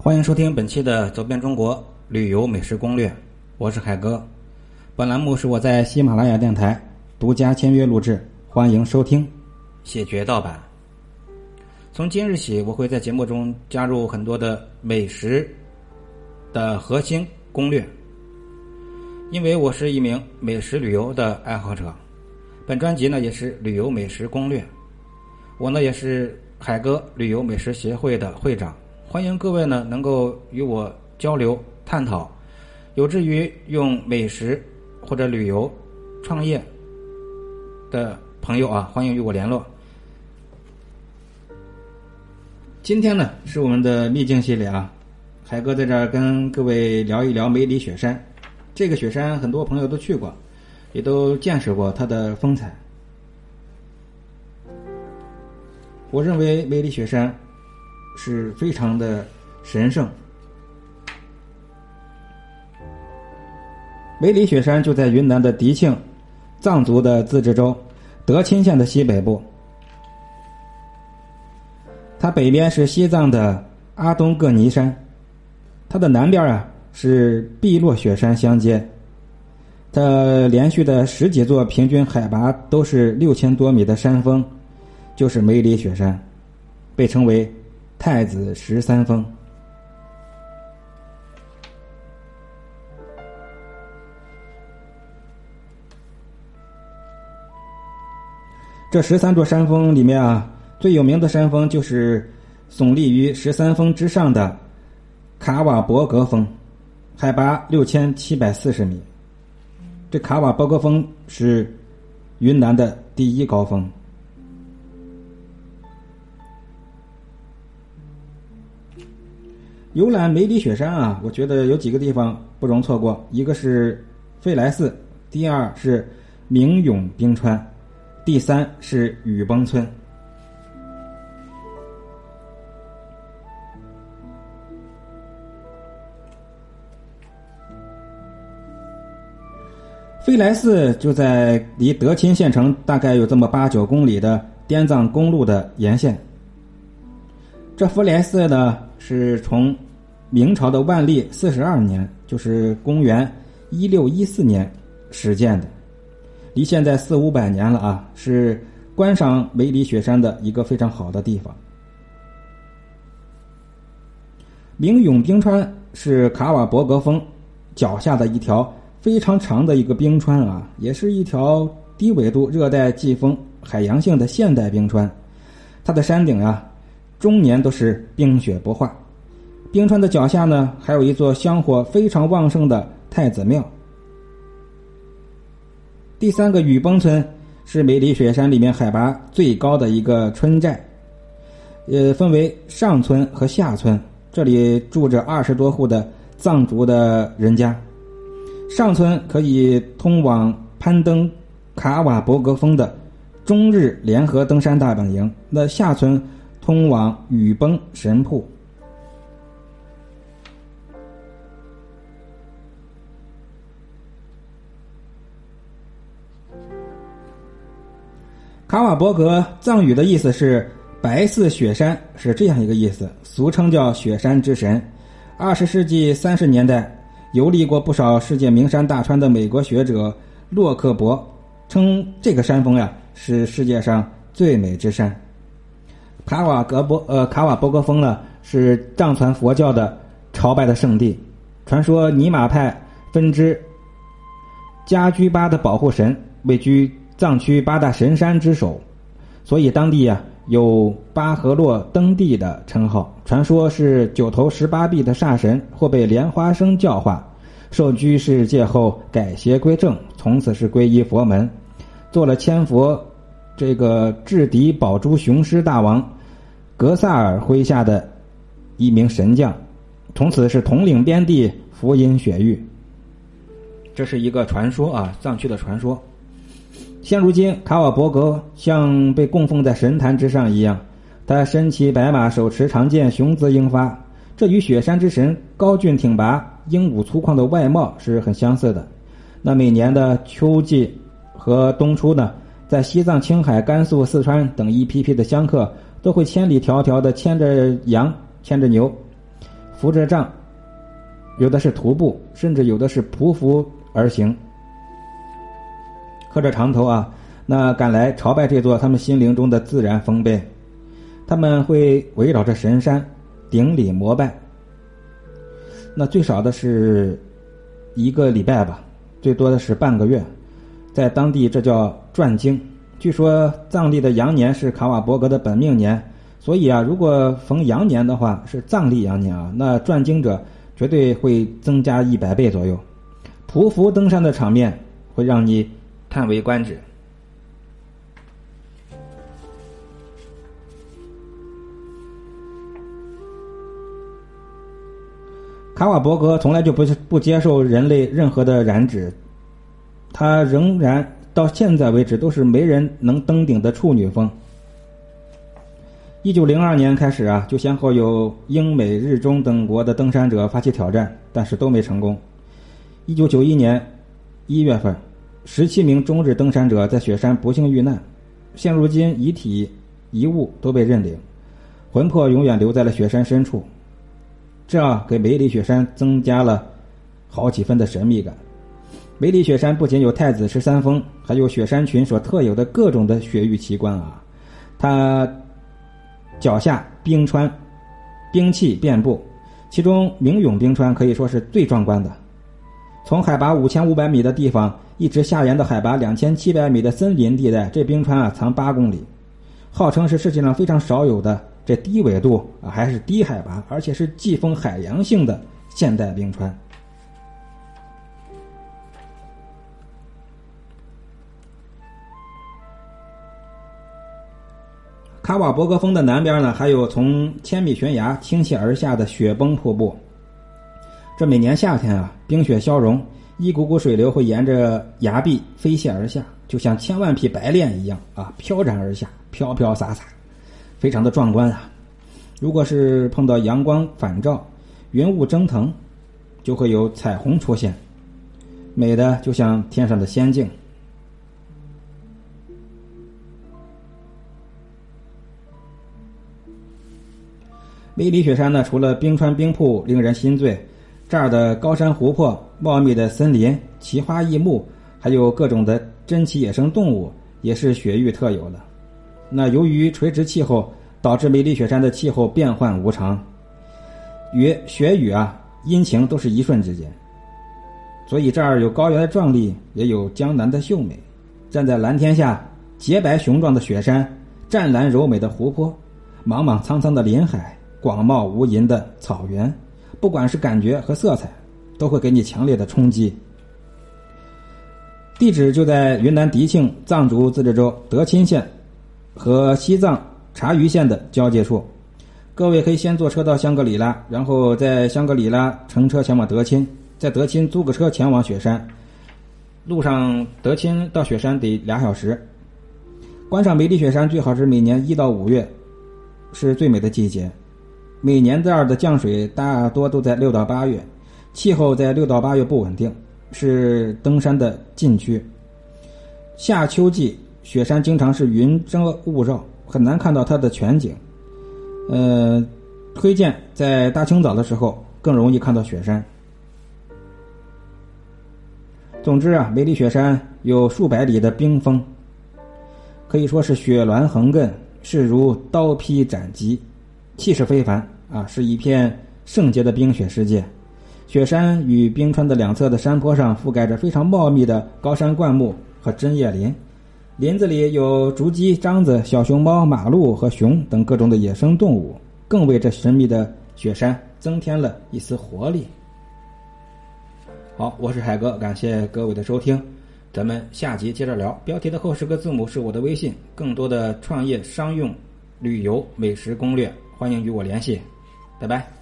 欢迎收听本期的《走遍中国旅游美食攻略》，我是海哥。本栏目是我在喜马拉雅电台独家签约录制，欢迎收听，谢绝盗版。从今日起，我会在节目中加入很多的美食的核心攻略，因为我是一名美食旅游的爱好者。本专辑呢也是旅游美食攻略，我呢也是海哥旅游美食协会的会长。欢迎各位呢能够与我交流探讨，有志于用美食或者旅游创业的朋友啊，欢迎与我联络。今天呢是我们的秘境系列啊，海哥在这儿跟各位聊一聊梅里雪山。这个雪山很多朋友都去过，也都见识过它的风采。我认为梅里雪山是非常的神圣。梅里雪山就在云南的迪庆，藏族的自治州德钦县的西北部。它北边是西藏的阿东格尼山，它的南边啊是碧落雪山相接。它连续的十几座平均海拔都是六千多米的山峰，就是梅里雪山，被称为太子十三峰。这十三座山峰里面啊。最有名的山峰就是耸立于十三峰之上的卡瓦博格峰，海拔六千七百四十米。这卡瓦博格峰是云南的第一高峰。游览梅里雪山啊，我觉得有几个地方不容错过，一个是飞来寺，第二是明永冰川，第三是雨崩村。飞来寺就在离德钦县城大概有这么八九公里的滇藏公路的沿线。这飞来寺呢，是从明朝的万历四十二年，就是公元一六一四年始建的，离现在四五百年了啊，是观赏梅里雪山的一个非常好的地方。明永冰川是卡瓦博格峰脚下的一条。非常长的一个冰川啊，也是一条低纬度热带季风海洋性的现代冰川。它的山顶啊，终年都是冰雪不化。冰川的脚下呢，还有一座香火非常旺盛的太子庙。第三个雨崩村是梅里雪山里面海拔最高的一个村寨，呃，分为上村和下村，这里住着二十多户的藏族的人家。上村可以通往攀登卡瓦博格峰的中日联合登山大本营，那下村通往雨崩神瀑。卡瓦伯格藏语的意思是“白似雪山”，是这样一个意思，俗称叫“雪山之神”。二十世纪三十年代。游历过不少世界名山大川的美国学者洛克伯称这个山峰呀是世界上最美之山。卡瓦格博呃卡瓦伯格峰呢是藏传佛教的朝拜的圣地，传说尼玛派分支家居巴的保护神，位居藏区八大神山之首，所以当地呀有巴合洛登地的称号。传说是九头十八臂的煞神，或被莲花生教化，受居士戒后改邪归正，从此是皈依佛门，做了千佛这个制敌宝珠雄狮大王格萨尔麾下的一名神将，从此是统领边地，福音雪域。这是一个传说啊，藏区的传说。现如今，卡瓦伯格像被供奉在神坛之上一样。他身骑白马，手持长剑，雄姿英发，这与雪山之神高峻挺拔、英武粗犷的外貌是很相似的。那每年的秋季和冬初呢，在西藏、青海、甘肃、四川等一批批的香客，都会千里迢迢的牵着羊、牵着牛，扶着杖，有的是徒步，甚至有的是匍匐而行，磕着长头啊，那赶来朝拜这座他们心灵中的自然丰碑。他们会围绕着神山顶礼膜拜。那最少的是一个礼拜吧，最多的是半个月，在当地这叫转经。据说藏历的羊年是卡瓦伯格的本命年，所以啊，如果逢羊年的话，是藏历羊年啊，那转经者绝对会增加一百倍左右。匍匐登山的场面会让你叹为观止。卡瓦伯格从来就不不接受人类任何的染指，他仍然到现在为止都是没人能登顶的处女峰。一九零二年开始啊，就先后有英美日中等国的登山者发起挑战，但是都没成功。一九九一年一月份，十七名中日登山者在雪山不幸遇难，现如今遗体遗物都被认领，魂魄永远留在了雪山深处。这给梅里雪山增加了好几分的神秘感。梅里雪山不仅有太子十三峰，还有雪山群所特有的各种的雪域奇观啊！它脚下冰川，冰气遍布，其中明永冰川可以说是最壮观的。从海拔五千五百米的地方一直下延到海拔两千七百米的森林地带，这冰川啊长八公里，号称是世界上非常少有的。这低纬度啊，还是低海拔，而且是季风海洋性的现代冰川。卡瓦伯格峰的南边呢，还有从千米悬崖倾泻而下的雪崩瀑布。这每年夏天啊，冰雪消融，一股股水流会沿着崖壁飞泻而下，就像千万匹白练一样啊，飘然而下，飘飘洒洒。非常的壮观啊！如果是碰到阳光反照、云雾蒸腾，就会有彩虹出现，美的就像天上的仙境。梅里雪山呢，除了冰川冰瀑令人心醉，这儿的高山湖泊、茂密的森林、奇花异木，还有各种的珍奇野生动物，也是雪域特有的。那由于垂直气候导致梅里雪山的气候变幻无常，雨雪雨啊阴晴都是一瞬之间，所以这儿有高原的壮丽，也有江南的秀美。站在蓝天下，洁白雄壮的雪山，湛蓝柔美的湖泊，莽莽苍苍的林海，广袤无垠的草原，不管是感觉和色彩，都会给你强烈的冲击。地址就在云南迪庆藏族自治州德钦县。和西藏察隅县的交界处，各位可以先坐车到香格里拉，然后在香格里拉乘车前往德钦，在德钦租个车前往雪山。路上德钦到雪山得俩小时。观赏梅里雪山最好是每年一到五月，是最美的季节。每年这儿的降水大多都在六到八月，气候在六到八月不稳定，是登山的禁区。夏秋季。雪山经常是云遮雾绕，很难看到它的全景。呃，推荐在大清早的时候更容易看到雪山。总之啊，梅里雪山有数百里的冰峰，可以说是雪峦横亘，势如刀劈斩棘，气势非凡啊，是一片圣洁的冰雪世界。雪山与冰川的两侧的山坡上覆盖着非常茂密的高山灌木和针叶林。林子里有竹鸡、獐子、小熊猫、马鹿和熊等各种的野生动物，更为这神秘的雪山增添了一丝活力。好，我是海哥，感谢各位的收听，咱们下集接着聊。标题的后十个字母是我的微信，更多的创业、商用、旅游、美食攻略，欢迎与我联系，拜拜。